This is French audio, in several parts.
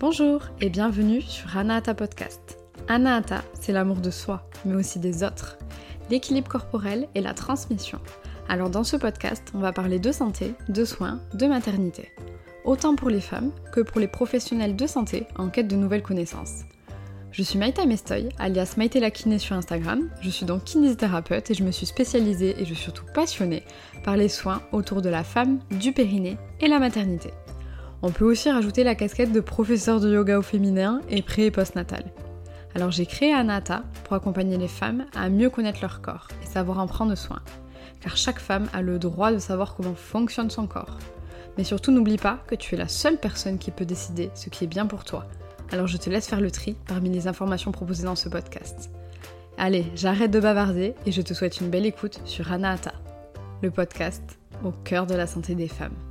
Bonjour et bienvenue sur Anahata Podcast. Anahata, c'est l'amour de soi, mais aussi des autres, l'équilibre corporel et la transmission. Alors dans ce podcast, on va parler de santé, de soins, de maternité. Autant pour les femmes que pour les professionnels de santé en quête de nouvelles connaissances. Je suis Maïta Mestoy, alias Maïté la kiné sur Instagram. Je suis donc kinésithérapeute et je me suis spécialisée et je suis surtout passionnée par les soins autour de la femme, du périnée et la maternité. On peut aussi rajouter la casquette de professeur de yoga au féminin et pré et postnatal. Alors j'ai créé Anata pour accompagner les femmes à mieux connaître leur corps et savoir en prendre soin. Car chaque femme a le droit de savoir comment fonctionne son corps. Mais surtout n'oublie pas que tu es la seule personne qui peut décider ce qui est bien pour toi. Alors je te laisse faire le tri parmi les informations proposées dans ce podcast. Allez, j'arrête de bavarder et je te souhaite une belle écoute sur Anahata, le podcast au cœur de la santé des femmes.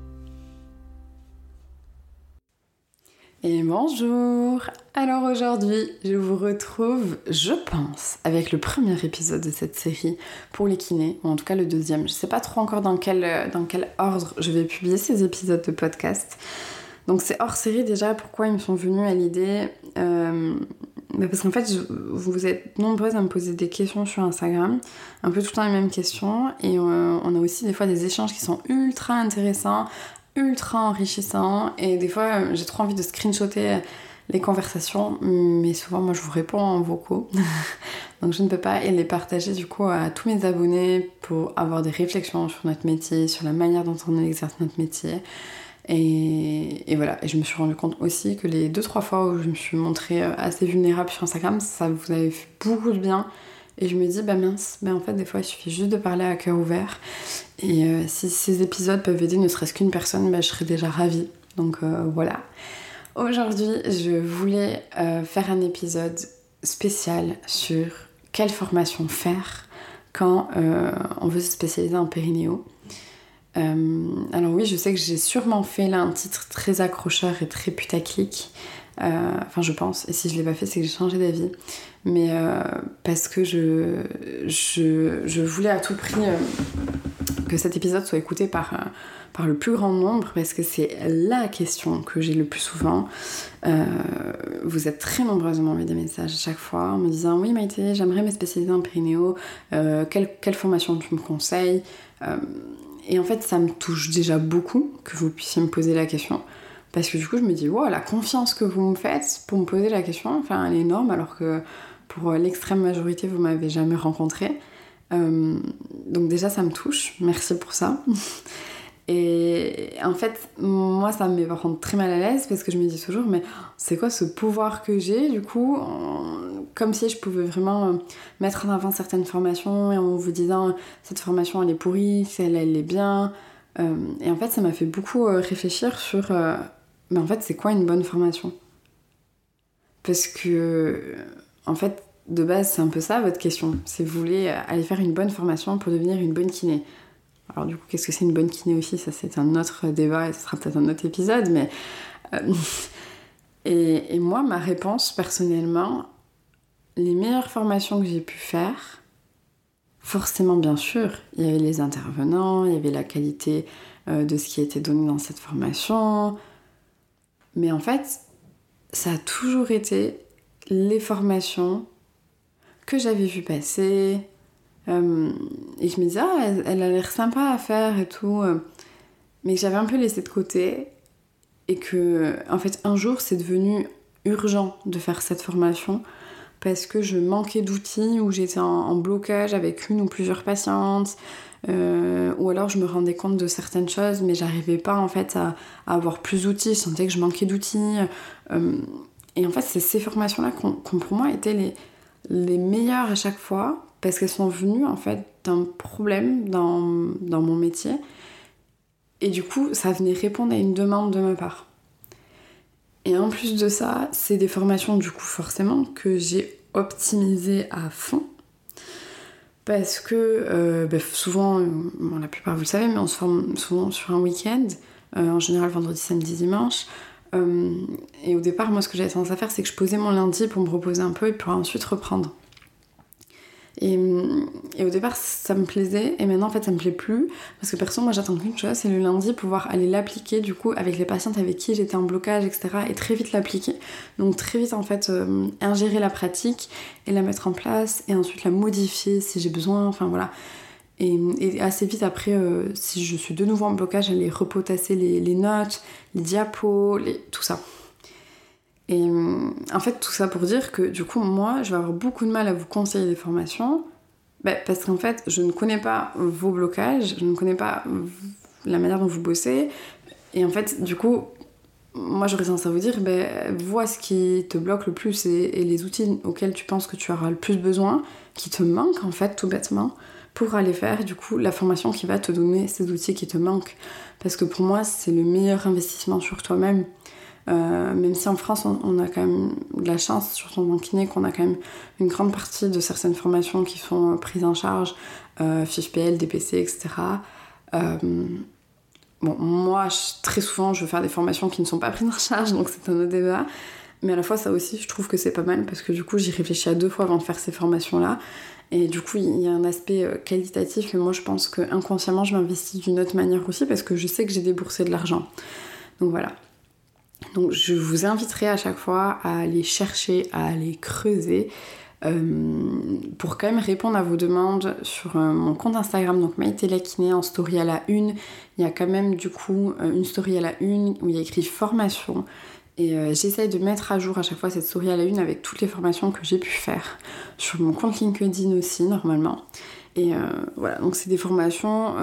Et bonjour Alors aujourd'hui, je vous retrouve, je pense, avec le premier épisode de cette série pour les kinés, ou en tout cas le deuxième. Je sais pas trop encore dans quel, dans quel ordre je vais publier ces épisodes de podcast. Donc c'est hors série déjà, pourquoi ils me sont venus à l'idée euh, bah Parce qu'en fait, vous êtes nombreuses à me poser des questions sur Instagram, un peu tout le temps les mêmes questions, et euh, on a aussi des fois des échanges qui sont ultra intéressants, ultra enrichissant et des fois euh, j'ai trop envie de screenshotter les conversations, mais souvent moi je vous réponds en vocaux, donc je ne peux pas et les partager du coup à tous mes abonnés pour avoir des réflexions sur notre métier, sur la manière dont on exerce notre métier. Et, et, voilà, et je me suis rendu compte aussi que les deux trois fois où je me suis montrée euh, assez vulnérable sur Instagram, ça vous avait fait beaucoup de bien et je me dis, bah mince, bah en fait, des fois, il suffit juste de parler à cœur ouvert. Et euh, si ces épisodes peuvent aider ne serait-ce qu'une personne, bah, je serais déjà ravie. Donc euh, voilà. Aujourd'hui, je voulais euh, faire un épisode spécial sur quelle formation faire quand on veut se spécialiser en périnéo. alors oui, je sais que j'ai sûrement fait là un titre très accrocheur et très putaclic. Enfin, je pense. Et si je l'ai pas fait, c'est que j'ai changé d'avis mais euh, parce que je, je, je, voulais à tout prix euh, que cet épisode soit écouté par, euh, par le plus grand nombre, parce que c'est la question que j'ai le plus souvent. vous êtes très nombreuses à m'envoyer des messages à chaque fois en me disant Oui, Maïté, j'aimerais me spécialiser en périnéo, quelle, quelle, formation tu me conseilles? Et en fait, ça me touche déjà beaucoup que vous puissiez me poser la question. Parce que du coup, je me dis, wow, la confiance que vous me faites pour me poser la question, enfin, elle est énorme, alors que pour l'extrême majorité, vous m'avez jamais rencontré. Euh, donc déjà, ça me touche. Merci pour ça. Et en fait, moi, ça me par très mal à l'aise parce que je me dis toujours, mais c'est quoi ce pouvoir que j'ai du coup Comme si je pouvais vraiment euh, mettre en avant certaines formations et en vous disant, cette formation, elle est pourrie, celle-là, elle est bien. Euh, et en fait, ça m'a fait beaucoup réfléchir sur, mais en fait, c'est quoi une bonne formation? Parce que en fait, de base, c'est un peu ça votre question. C'est vous voulez aller faire une bonne formation pour devenir une bonne kiné. Alors du coup, qu'est-ce que c'est une bonne kiné aussi? Ça, c'est un autre débat et ce sera peut-être un autre épisode. Mais euh, et, et, moi, ma réponse personnellement, les meilleures formations que j'ai pu faire, forcément, bien sûr, il y avait les intervenants, il y avait la qualité euh, de ce qui était donné dans cette formation. Mais en fait, ça a toujours été les formations que j'avais vu passer. Euh, et je me disais, ah, elle, a l'air sympa à faire et tout. Mais j'avais un peu laissé de côté. Et que, en fait, un jour, c'est devenu urgent de faire cette formation parce que je manquais d'outils ou j'étais en, blocage avec une ou plusieurs patientes. Euh, ou alors je me rendais compte de certaines choses mais j'arrivais pas en fait à, avoir plus d'outils, je sentais que je manquais d'outils. Et en fait, c'est ces formations-là qui pour moi été les, les meilleures à chaque fois parce qu'elles sont venues en fait d'un problème dans mon métier. Et du coup, ça venait répondre à une demande de ma part. Et en plus de ça, c'est des formations du coup forcément que j'ai optimisées à fond. Parce que euh, bah, souvent, la plupart vous le savez, mais on se forme souvent sur un week-end, euh, en général vendredi, samedi, dimanche. Euh, et au départ, moi, ce que j'avais tendance à faire, c'est que je posais mon lundi pour me reposer un peu et pour ensuite reprendre. Et, au départ, ça me plaisait, et maintenant, en fait, ça me plaît plus. Parce que perso, moi, j'attends qu'une chose, c'est le lundi pouvoir aller l'appliquer, du coup, avec les patientes avec qui j'étais en blocage, etc. Et très vite l'appliquer. Donc, très vite, en fait, euh, ingérer la pratique et la mettre en place, et ensuite la modifier si j'ai besoin. Enfin, voilà. Et, assez vite après, euh, si je suis de nouveau en blocage, aller repotasser les, les notes, les diapos, tout ça. Et euh, en fait, tout ça pour dire que du coup, moi, je vais avoir beaucoup de mal à vous conseiller des formations. Bah, parce qu'en fait, je ne connais pas vos blocages, je ne connais pas la manière dont vous bossez. Et en fait, du coup, moi j'aurais tendance à vous dire, ben, vois ce qui te bloque le plus et, les outils auxquels tu penses que tu auras le plus besoin, qui te manquent en fait, tout bêtement, pour aller faire du coup la formation qui va te donner ces outils qui te manquent. Parce que pour moi, c'est le meilleur investissement sur toi-même. Euh, même si en France, on, a quand même de la chance, surtout en kiné, qu'on a quand même une grande partie de certaines formations qui sont prises en charge, euh, FIFPL, DPC, etc. Euh, bon, moi, très souvent, je veux faire des formations qui ne sont pas prises en charge, donc c'est un autre débat. Mais à la fois, ça aussi, je trouve que c'est pas mal parce que du coup, j'y réfléchis à deux fois avant de faire ces formations-là. Et du coup, il y a un aspect qualitatif et moi, je pense que inconsciemment, je m'investis d'une autre manière aussi parce que je sais que j'ai déboursé de l'argent. Donc voilà. Donc je vous inviterai à chaque fois à aller chercher, à aller creuser euh, pour quand même répondre à vos demandes sur euh, mon compte Instagram, donc Maïté Kiné en story à la une. Il y a quand même du coup euh, une story à la une où il y a écrit formation. Et j'essaye de mettre à jour à chaque fois cette story à la une avec toutes les formations que j'ai pu faire. Sur mon compte LinkedIn aussi, normalement. Et voilà, donc c'est des formations,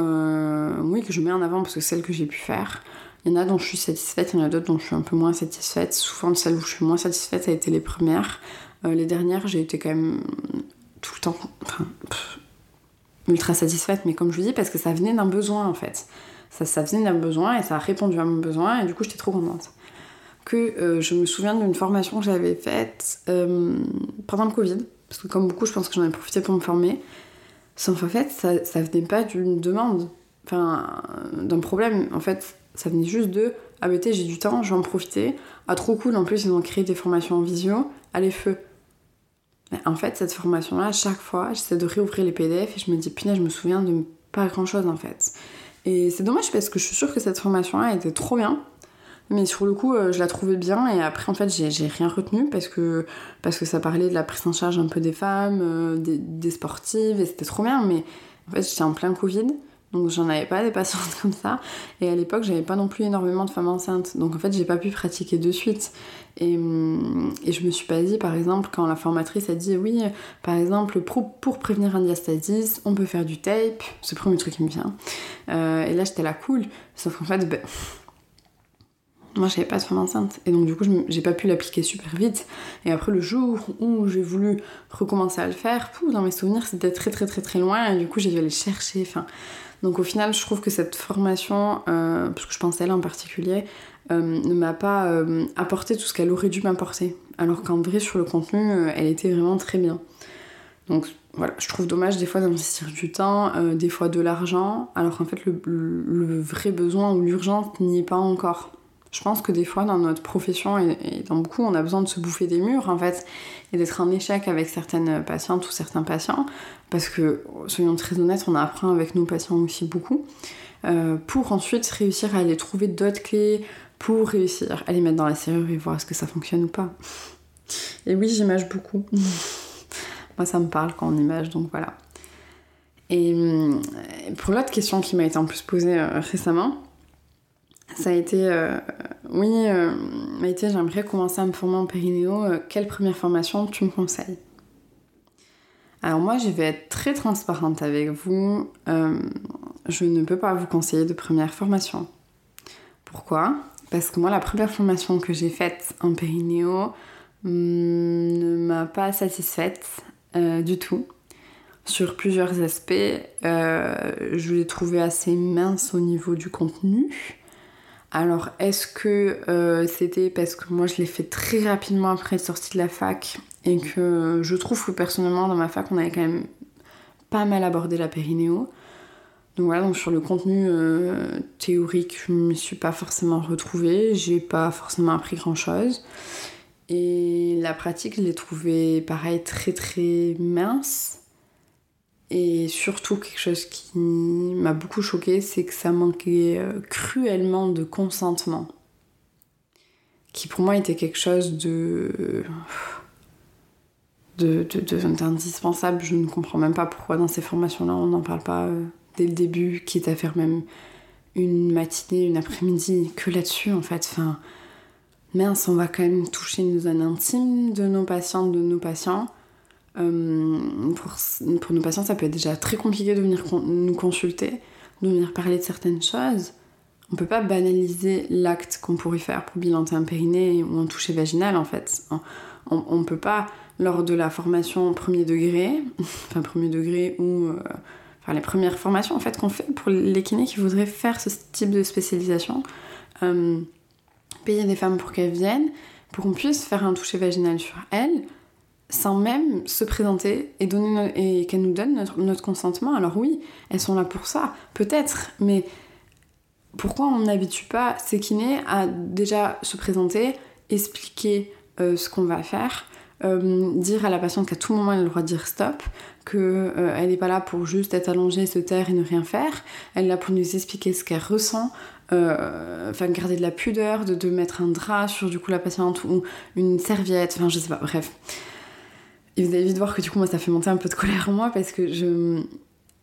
oui, que je mets en avant parce que celles que j'ai pu faire. Il y en a dont je suis satisfaite, il y en a d'autres dont je suis un peu moins satisfaite. Souvent, celles où je suis moins satisfaite, ça a été les premières. Euh, les dernières, j'ai été quand même tout le temps ultra satisfaite, mais comme je vous dis, parce que ça venait d'un besoin en fait. Ça, ça venait d'un besoin et ça a répondu à mon besoin et du coup, j'étais trop contente. Que euh, je me souviens d'une formation que j'avais faite euh, pendant le Covid, parce que comme beaucoup, je pense que j'en ai profité pour me former. Sauf en fait, ça, ça venait pas d'une demande, enfin, d'un problème. En fait, ça venait juste de Ah, bah, j'ai du temps, je vais en profiter. Ah, trop cool, en plus, ils ont créé des formations en visio. Allez, feu. Mais en fait, cette formation-là, à chaque fois, j'essaie de réouvrir les PDF et je me dis Punaise, je me souviens de pas grand-chose en fait. Et c'est dommage parce que je suis sûre que cette formation-là était trop bien. Mais sur le coup, euh, je la trouvais bien et après, en fait, j'ai rien retenu parce que, parce que ça parlait de la prise en charge un peu des femmes, euh, des, des, sportives et c'était trop bien. Mais en fait, j'étais en plein Covid. Donc j'en avais pas des patientes comme ça. Et à l'époque, j'avais pas non plus énormément de femmes enceintes. Donc en fait, j'ai pas pu pratiquer de suite. Et, hum, et, je me suis pas dit, par exemple, quand la formatrice a dit oui, par exemple, pour, pour prévenir un diastasis, on peut faire du tape. C'est le premier truc qui me vient. Euh, et là, j'étais là cool. Sauf qu'en fait, ben, moi j'avais pas de femme enceinte et donc du coup j'ai pas pu l'appliquer super vite et après le jour où j'ai voulu recommencer à le faire dans mes souvenirs c'était très très très très loin et du coup j'ai dû aller chercher enfin donc au final, je trouve que cette formation, euh, parce que je pense à elle en particulier, euh, ne m'a pas euh, apporté tout ce qu'elle aurait dû m'apporter. Alors qu'en vrai, sur le contenu, elle était vraiment très bien. Donc voilà, je trouve dommage des fois d'investir du temps, des fois de l'argent, alors qu'en fait le vrai besoin ou l'urgence n'y est pas encore. Je pense que des fois, dans notre profession et, dans beaucoup, on a besoin de se bouffer des murs, en fait, et d'être en échec avec certaines patientes ou certains patients, parce que, soyons très honnêtes, on apprend avec nos patients aussi beaucoup, euh, pour ensuite réussir à aller trouver d'autres clés, pour réussir à les mettre dans la serrure et voir est-ce que ça fonctionne ou pas. Et oui, j'image beaucoup. Moi, ça me parle quand on image, donc voilà. Et hum, pour l'autre question qui m'a été en plus posée euh, récemment, ça a été euh, oui, euh, Maïté, j'aimerais commencer à me former en périnéo. Euh, quelle première formation tu me conseilles? Alors moi, je vais être très transparente avec vous. je ne peux pas vous conseiller de première formation. Pourquoi? Parce que moi, la première formation que j'ai faite en périnéo mm, ne m'a pas satisfaite du tout sur plusieurs aspects. je l'ai trouvé assez mince au niveau du contenu. Alors, est-ce que euh, c'était parce que moi je l'ai fait très rapidement après être sortie de la fac et que je trouve que personnellement dans ma fac on avait quand même pas mal abordé la périnéo. Donc voilà, donc sur le contenu euh, théorique, je me suis pas forcément retrouvée, j'ai pas forcément appris grand chose. Et la pratique, je l'ai trouvée pareil très très mince. Et surtout, quelque chose qui m'a beaucoup choqué, c'est que ça manquait euh, cruellement de consentement. Qui pour moi était quelque chose de. d'indispensable. Je ne comprends même pas pourquoi dans ces formations-là on n'en parle pas euh, dès le début, quitte à faire même une matinée, une après-midi que là-dessus en fait. Enfin, mince, on va quand même toucher nos zones intimes de nos patientes, de nos patients. Euh, pour, pour, nos patients, ça peut être déjà très compliqué de venir nous consulter, de venir parler de certaines choses. On peut pas banaliser l'acte qu'on pourrait faire pour bilanter un périnée ou un toucher vaginal en fait. On, on peut pas, lors de la formation premier degré, enfin premier degré ou euh, enfin les premières formations en fait qu'on fait pour les kinés qui voudraient faire ce type de spécialisation, euh, payer des femmes pour qu'elles viennent, pour qu'on puisse faire un toucher vaginal sur elles, sans même se présenter et, donner et qu'elles nous donnent notre, consentement. Alors oui, elles sont là pour ça, peut-être, mais pourquoi on n'habitue pas ces kinés à déjà se présenter, expliquer euh, ce qu'on va faire, euh, dire à la patiente qu'à tout moment elle a le droit de dire stop, qu'elle euh, n'est pas là pour juste être allongée, se taire et ne rien faire, elle est là pour nous expliquer ce qu'elle ressent, enfin garder de la pudeur, de, de, mettre un drap sur du coup la patiente ou une serviette, enfin je sais pas, bref. Et vous allez vite voir que du coup, moi, ça fait monter un peu de colère en moi parce que je,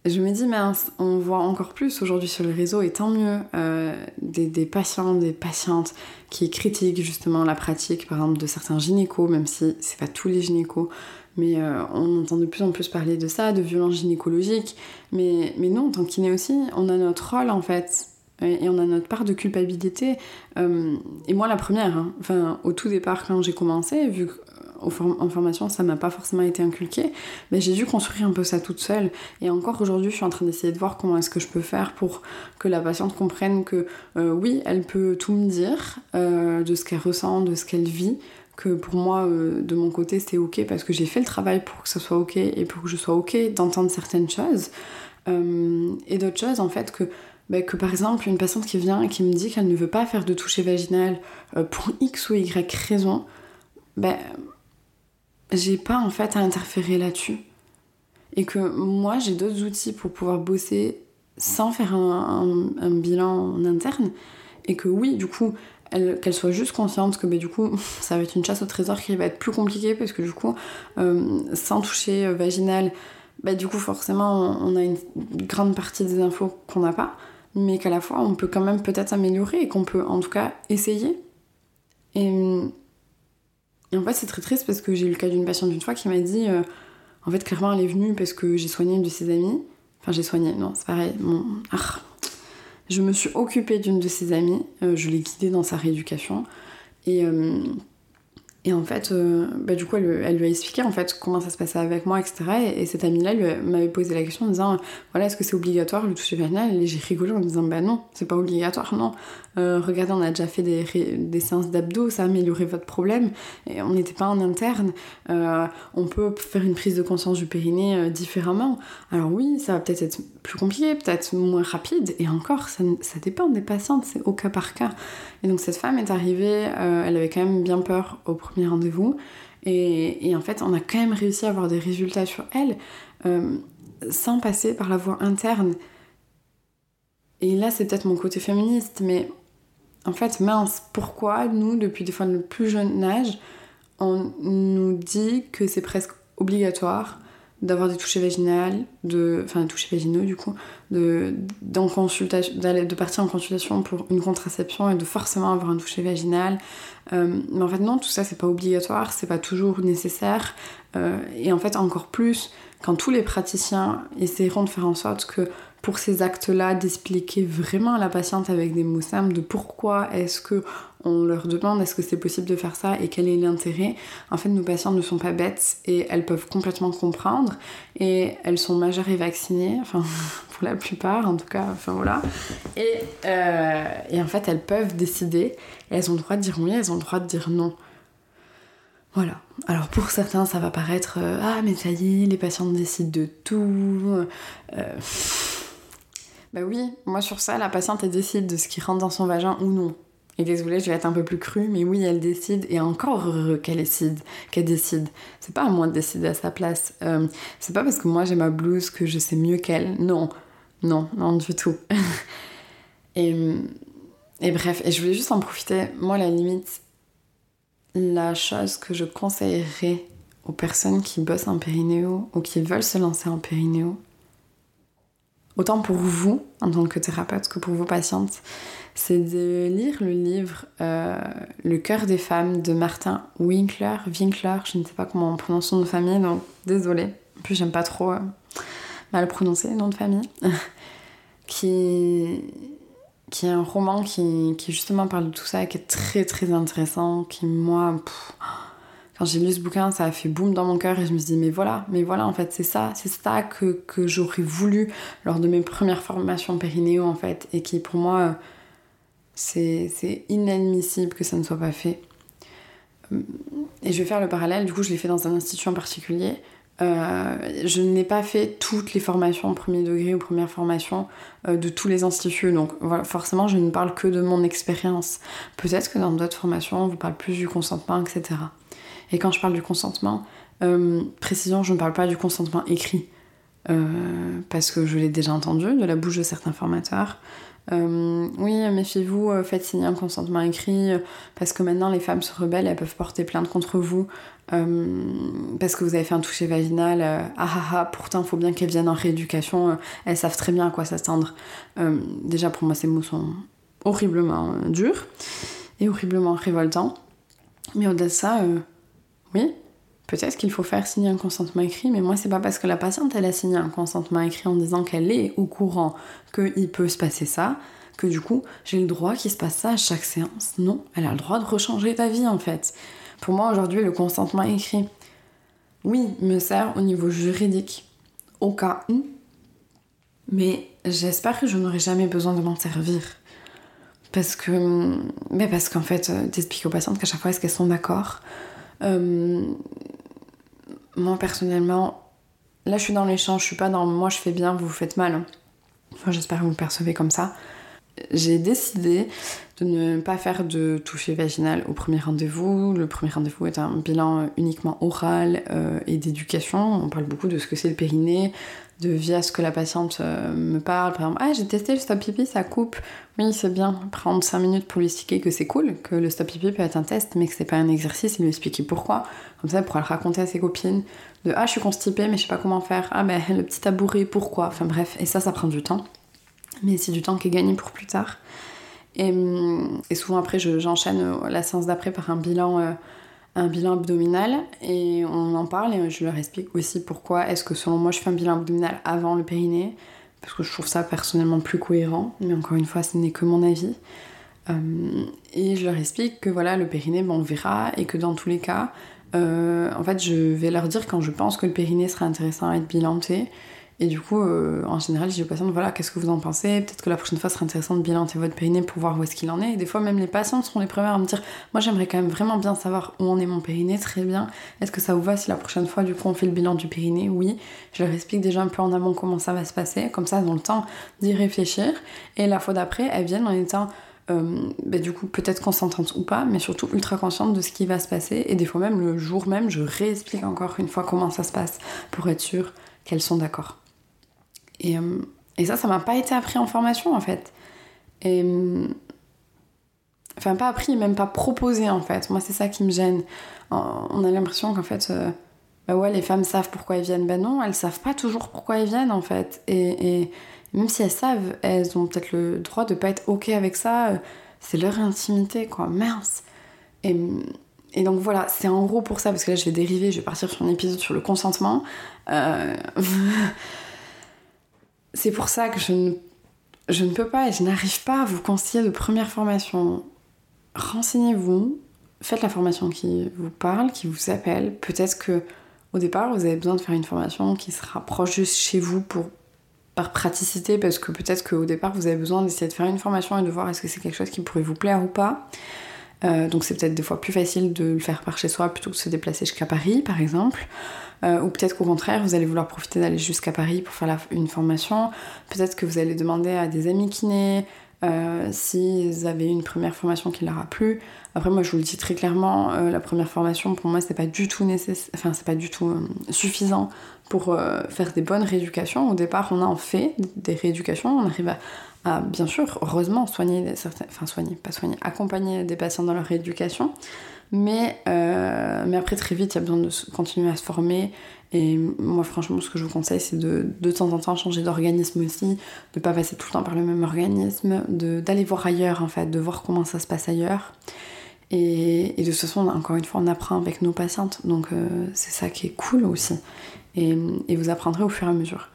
je me dis, mince, on voit encore plus aujourd'hui sur le réseau, et tant mieux, euh, des, des, patients, des patientes qui critiquent justement la pratique, par exemple, de certains gynécos, même si c'est pas tous les gynécos, mais euh, on entend de plus en plus parler de ça, de violences gynécologiques. Mais, mais nous, en tant qu'inné aussi, on a notre rôle en fait. Et on a notre part de culpabilité. Euh, et moi, la première, hein. enfin, au tout départ, quand j'ai commencé, vu en formation, ça m'a pas forcément été inculqué, mais j'ai dû construire un peu ça toute seule. Et encore aujourd'hui, je suis en train d'essayer de voir comment est-ce que je peux faire pour que la patiente comprenne que euh, oui, elle peut tout me dire euh, de ce qu'elle ressent, de ce qu'elle vit, que pour moi, euh, de mon côté, c'est ok parce que j'ai fait le travail pour que ce soit ok et pour que je sois ok d'entendre certaines choses. et d'autres choses, en fait, que bah, que par exemple une patiente qui vient et qui me dit qu'elle ne veut pas faire de toucher vaginal pour X ou Y raison, ben j'ai pas en fait à interférer là-dessus. Et que moi, j'ai d'autres outils pour pouvoir bosser sans faire un, bilan en interne. Et que oui, du coup, qu'elle soit juste consciente que bah, du coup, ça va être une chasse au trésor qui va être plus compliquée parce que du coup, euh, sans toucher euh, vaginal, bah, du coup, forcément, on, a une grande partie des infos qu'on n'a pas, mais qu'à la fois, on peut quand même peut-être améliorer et qu'on peut en tout cas essayer. Et et en fait, c'est très triste parce que j'ai eu le cas d'une patiente d'une fois qui m'a dit euh, En fait, clairement, elle est venue parce que j'ai soigné une de ses amies. Enfin, j'ai soigné, non, c'est pareil. Ah. Je me suis occupée d'une de ses amies, euh, je l'ai guidée dans sa rééducation. Et, euh, et en fait, euh, bah, du coup, elle, lui a expliqué en fait comment ça se passait avec moi, etc. Et, cette amie-là m'avait posé la question en disant voilà, est-ce que c'est obligatoire le toucher vaginal? Et j'ai rigolé en disant bah non, c'est pas obligatoire, non. Euh, regardez, on a déjà fait des, des séances d'abdos, ça a amélioré votre problème. Et on n'était pas en interne. Euh, on peut faire une prise de conscience du périnée différemment. Alors oui, ça va peut-être être plus compliqué, peut-être moins rapide. Et encore, ça, ça dépend des patientes, c'est au cas par cas. Et donc cette femme est arrivée, elle avait quand même bien peur au premier rendez-vous. Et, en fait, on a quand même réussi à avoir des résultats sur elle euh, sans passer par la voie interne. Et là, c'est peut-être mon côté féministe, mais en fait, mince, pourquoi nous, depuis des fois le plus jeune âge, on nous dit que c'est presque obligatoire d'avoir des touchés vaginales, de, enfin touchés vaginaux du coup, de, consultation, de partir en consultation pour une contraception et de forcément avoir un toucher vaginal. Euh, mais en fait non, tout ça c'est pas obligatoire, c'est pas toujours nécessaire. Euh, et en fait encore plus quand tous les praticiens essaieront de faire en sorte que pour ces actes-là, d'expliquer vraiment à la patiente avec des mots simples de pourquoi est-ce que on leur demande est-ce que c'est possible de faire ça et quel est l'intérêt. En fait, nos patientes ne sont pas bêtes et elles peuvent complètement comprendre et elles sont majeures et vaccinées, enfin pour la plupart en tout cas, enfin voilà. Et, euh, en fait, elles peuvent décider elles ont le droit de dire oui, elles ont le droit de dire non. Voilà. Alors pour certains, ça va paraître euh, ah mais ça y est, les patientes décident de tout. Euh, bah oui, moi sur ça, la patiente elle décide de ce qui rentre dans son vagin ou non. Et désolée, je vais être un peu plus crue, mais oui, elle décide, et encore heureux qu'elle décide, qu'elle décide. C'est pas à moi de décider à sa place. Euh, c'est pas parce que moi j'ai ma blouse que je sais mieux qu'elle. Non, non, non du tout. et, et bref, et je voulais juste en profiter. Moi, la limite, la chose que je conseillerais aux personnes qui bossent en périnéo ou qui veulent se lancer en périnéo, autant pour vous en tant que thérapeute que pour vos patientes, c'est de lire le livre euh, Le cœur des femmes de Martin Winkler, Winkler, je ne sais pas comment on prononce son nom de famille, donc désolé. En plus, j'aime pas trop euh, mal prononcer le nom de famille. qui, est un roman qui, qui, justement parle de tout ça, qui est très très intéressant, qui moi, quand j'ai lu ce bouquin, ça a fait boum dans mon cœur et je me suis dit, mais voilà, mais voilà, en fait, c'est ça, c'est ça que, que j'aurais voulu lors de mes premières formations périnéo, en fait, et qui pour moi c'est inadmissible que ça ne soit pas fait. Et je vais faire le parallèle, du coup je l'ai fait dans un institut en particulier. Euh, je n'ai pas fait toutes les formations en premier degré ou première formation euh, de tous les instituts, donc voilà, forcément je ne parle que de mon expérience. Peut-être que dans d'autres formations on vous parle plus du consentement, etc. Et quand je parle du consentement, euh, précision, je ne parle pas du consentement écrit, parce que je l'ai déjà entendu de la bouche de certains formateurs. Euh, oui, méfiez-vous, euh, faites signer un consentement écrit, euh, parce que maintenant les femmes se rebellent, elles peuvent porter plainte contre vous, parce que vous avez fait un toucher vaginal, ah ah ah, pourtant il faut bien qu'elles viennent en rééducation, elles savent très bien à quoi s'attendre. déjà pour moi ces mots sont horriblement durs et horriblement révoltants, mais au-delà de ça, oui, Peut-être qu'il faut faire signer un consentement écrit, mais moi, c'est pas parce que la patiente, elle a signé un consentement écrit en disant qu'elle est au courant qu'il peut se passer ça, que du coup, j'ai le droit qu'il se passe ça à chaque séance. Non, elle a le droit de rechanger ta vie, en fait. Pour moi, aujourd'hui, le consentement écrit, oui, me sert au niveau juridique, au cas où, mais j'espère que je n'aurai jamais besoin de m'en servir. Parce que, mais parce qu'en fait, euh, t'expliques aux patientes qu'à chaque fois, est-ce qu'elles sont d'accord? Euh, moi personnellement, là je suis dans l'échange, je suis pas dans moi je fais bien, vous faites mal. Enfin, j'espère que vous le percevez comme ça. J'ai décidé de ne pas faire de toucher vaginal au premier rendez-vous. Le premier rendez-vous est un bilan uniquement oral euh, et d'éducation. On parle beaucoup de ce que c'est le périnée, de via ce que la patiente euh, me parle. Par exemple, ah, j'ai testé le stop pipi, ça coupe. Oui, c'est bien. Prendre 5 minutes pour lui expliquer que c'est cool, que le stop pipi peut être un test, mais que c'est pas un exercice, et lui expliquer pourquoi. Comme ça, elle pourra le raconter à ses copines. De ah, je suis constipée, mais je sais pas comment faire. Ah, ben le petit tabouret, pourquoi? Enfin bref, et ça, ça prend du temps. Mais c'est du temps qui est gagné pour plus tard. Et, hum, souvent après, j'enchaîne euh, la séance d'après par un bilan. Euh, un bilan abdominal et on en parle et je leur explique aussi pourquoi est-ce que selon moi je fais un bilan abdominal avant le périnée parce que je trouve ça personnellement plus cohérent mais encore une fois ce n'est que mon avis. Euh, et je leur explique que voilà le périnée bon, on verra et que dans tous les cas euh, en fait je vais leur dire quand je pense que le périnée serait intéressant à être bilanté et du coup, euh, en général, je dis aux patientes, voilà, qu'est-ce que vous en pensez? Peut-être que la prochaine fois, ce serait intéressant de bilanter votre périnée pour voir où est-ce qu'il en est. Et des fois, même les patientes seront les premières à me dire, moi, j'aimerais quand même vraiment bien savoir où en est mon périnée, très bien. Est-ce que ça vous va si la prochaine fois, du coup, on fait le bilan du périnée? Oui. Je leur explique déjà un peu en amont comment ça va se passer. Comme ça, elles ont le temps d'y réfléchir. Et la fois d'après, elles viennent en étant... Euh, bah, du coup peut-être consentantes ou pas, mais surtout ultra conscientes de ce qui va se passer. Et des fois même le jour même, je réexplique encore une fois comment ça se passe pour être sûre qu'elles sont d'accord. Et, euh, et ça, ça m'a pas été appris en formation en fait. Et, euh, enfin, pas appris, même pas proposé en fait. Moi, c'est ça qui me gêne. On a l'impression qu'en fait, euh, bah ouais, les femmes savent pourquoi elles viennent. Ben non, elles savent pas toujours pourquoi elles viennent en fait. Et, et même si elles savent, elles ont peut-être le droit de pas être ok avec ça. C'est leur intimité, quoi. Mince. Et, et donc voilà, c'est en gros pour ça, parce que là je vais dériver, je vais partir sur un épisode sur le consentement. c'est pour ça que je ne, peux pas et je n'arrive pas à vous conseiller de première formation. Renseignez-vous, faites la formation qui vous parle, qui vous appelle. Peut-être que au départ, vous avez besoin de faire une formation qui se rapproche juste chez vous pour par praticité, parce que peut-être qu'au départ, vous avez besoin d'essayer de faire une formation et de voir est-ce que c'est quelque chose qui pourrait vous plaire ou pas. Euh, donc c'est peut-être des fois plus facile de le faire par chez soi plutôt que de se déplacer jusqu'à Paris, par exemple. Euh, ou peut-être qu'au contraire, vous allez vouloir profiter d'aller jusqu'à Paris pour faire une formation. Peut-être que vous allez demander à des amis kinés, euh, s'ils avaient une première formation qui leur a plu. Après, moi, je vous le dis très clairement, la première formation, pour moi, c'est pas du tout nécessaire, enfin, c'est pas du tout suffisant pour faire des bonnes rééducations. Au départ, on en fait des rééducations, on arrive à, bien sûr, heureusement, soigner certains, enfin, soigner, pas soigner, accompagner des patients dans leur rééducation. Mais, mais après, très vite, il y a besoin de continuer à se former et moi, franchement, ce que je vous conseille, c'est de de temps en temps changer d'organisme aussi, de pas passer tout le temps par le même organisme, d'aller voir ailleurs en fait, de voir comment ça se passe ailleurs. Et, de toute façon, encore une fois, on apprend avec nos patientes, donc euh, c'est ça qui est cool aussi. Et, vous apprendrez au fur et à mesure.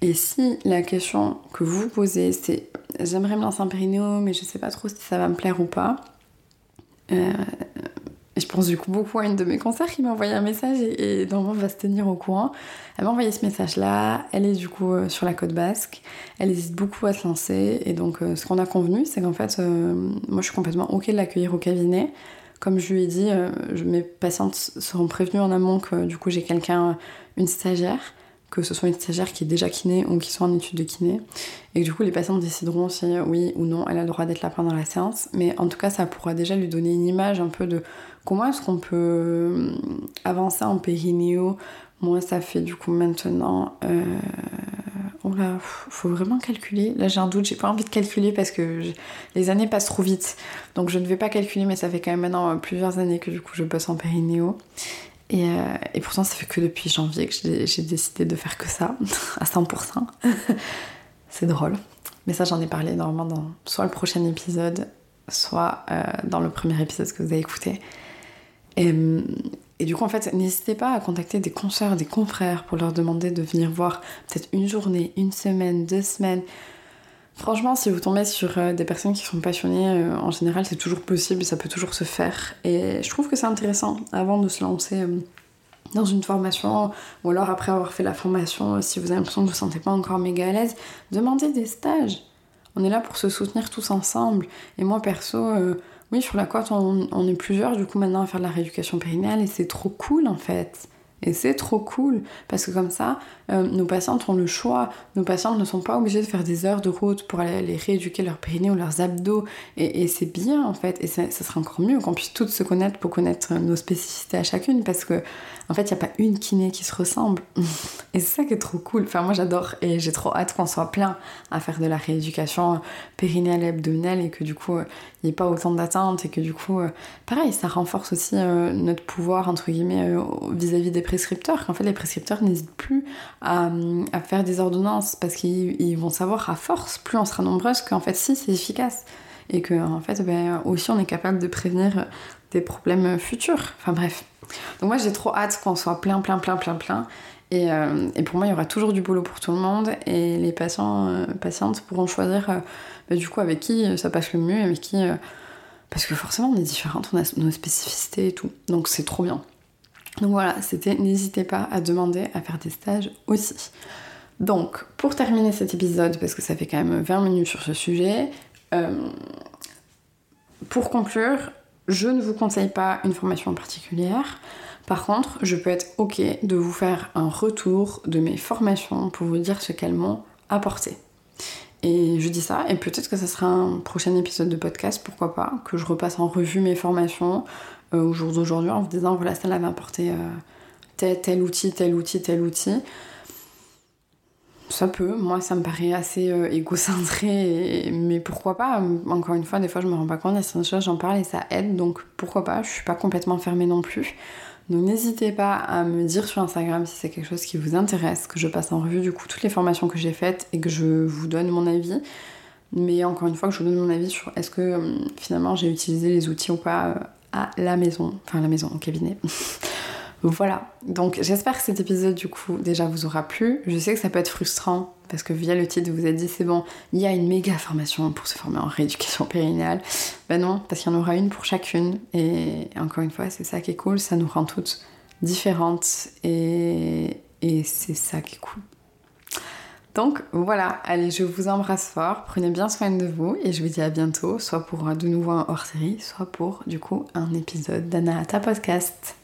Et si la question que vous posez, c'est j'aimerais me lancer en périnéo, mais je sais pas trop si ça va me plaire ou pas, euh, je pense du coup beaucoup à une de mes concerts qui m'a envoyé un message et, et normalement va se tenir au courant. Elle m'a envoyé ce message-là. Elle est du coup euh, sur la côte basque. Elle hésite beaucoup à se lancer. Et donc, euh, ce qu'on a convenu, c'est qu'en fait, moi, je suis complètement OK de l'accueillir au cabinet. Comme je lui ai dit, mes patientes seront prévenues en amont que du coup, j'ai quelqu'un, une stagiaire, que ce soit une stagiaire qui est déjà kiné ou qui soit en étude de kiné. Et que du coup, les patientes décideront si oui ou non elle a le droit d'être là pendant la séance. Mais en tout cas, ça pourra déjà lui donner une image un peu de Comment est-ce qu'on peut euh, avancer en périnéo Moi, ça fait du coup maintenant. Euh... Oh là, faut vraiment calculer. Là, j'ai un doute, j'ai pas envie de calculer parce que les années passent trop vite. Donc, je ne vais pas calculer, mais ça fait quand même maintenant euh, plusieurs années que du coup je bosse en périnéo. Et, euh, et pourtant, ça fait que depuis janvier que j'ai décidé de faire que ça, à 100%. C'est drôle. Mais ça, j'en ai parlé normalement dans soit le prochain épisode, soit dans le premier épisode que vous avez écouté. Et, du coup, en fait, n'hésitez pas à contacter des consoeurs, des confrères pour leur demander de venir voir peut-être une journée, une semaine, deux semaines. Franchement, si vous tombez sur euh, des personnes qui sont passionnées, euh, en général, c'est toujours possible, ça peut toujours se faire. Et je trouve que c'est intéressant avant de se lancer euh, dans une formation, ou alors après avoir fait la formation, si vous avez l'impression que vous ne vous sentez pas encore méga à l'aise, demandez des stages. On est là pour se soutenir tous ensemble. Et moi, perso, oui, sur la côte, on, est plusieurs du coup maintenant à faire de la rééducation périnéale et c'est trop cool en fait. Et c'est trop cool parce que comme ça, euh, nos patientes ont le choix. Nos patientes ne sont pas obligées de faire des heures de route pour aller, rééduquer leurs périnées ou leurs abdos. Et, c'est bien en fait. Et ça, serait encore mieux qu'on puisse toutes se connaître pour connaître nos spécificités à chacune parce que en fait, il n'y a pas une kiné qui se ressemble. Et c'est ça qui est trop cool. Enfin, moi j'adore et j'ai trop hâte qu'on soit plein à faire de la rééducation périnéale et abdominale et que du coup, il n'y ait pas autant d'attentes et que du coup, euh, pareil, ça renforce aussi euh, notre pouvoir, entre guillemets, vis-à-vis des prescripteurs. Qu'en fait, les prescripteurs n'hésitent plus à, faire des ordonnances parce qu'ils vont savoir à force, plus on sera nombreuses, qu'en fait, si, c'est efficace et que en fait ben, aussi on est capable de prévenir des problèmes futurs. Enfin bref. Donc moi j'ai trop hâte qu'on soit plein, plein, plein, plein, plein. Et, euh, et, pour moi il y aura toujours du boulot pour tout le monde et les patients, euh, patientes pourront choisir euh, bah, du coup avec qui ça passe le mieux, avec qui... parce que forcément on est différentes, on a nos spécificités et tout. Donc c'est trop bien. Donc voilà, c'était n'hésitez pas à demander à faire des stages aussi. Donc, pour terminer cet épisode, parce que ça fait quand même 20 minutes sur ce sujet, pour conclure, je ne vous conseille pas une formation particulière. Par contre, je peux être ok de vous faire un retour de mes formations pour vous dire ce qu'elles m'ont apporté. Et je dis ça, et peut-être que ce sera un prochain épisode de podcast, pourquoi pas, que je repasse en revue mes formations euh, au jour d'aujourd'hui en vous disant voilà, ça m'a apporté euh, tel, tel outil, tel outil, tel outil. Ça peut, moi ça me paraît assez euh, égocentré, mais pourquoi pas? Encore une fois, des fois je me rends pas compte, a certaines choses, j'en parle et ça aide, donc pourquoi pas? Je suis pas complètement fermée non plus. Donc n'hésitez pas à me dire sur Instagram si c'est quelque chose qui vous intéresse, que je passe en revue du coup toutes les formations que j'ai faites et que je vous donne mon avis. Mais encore une fois, que je vous donne mon avis sur est-ce que euh, finalement j'ai utilisé les outils ou pas euh, la maison, enfin la maison, au cabinet. Voilà, donc j'espère que cet épisode du coup déjà vous aura plu. Je sais que ça peut être frustrant parce que via le titre vous êtes dit c'est bon, il y a une méga formation pour se former en rééducation périnéale. Ben non, parce qu'il y en aura une pour chacune et encore une fois c'est ça qui est cool, ça nous rend toutes différentes et c'est ça qui est cool. Donc voilà, allez, je vous embrasse fort, prenez bien soin de vous et je vous dis à bientôt, soit pour de nouveau un hors série, soit pour du coup un épisode d'Anahata Podcast.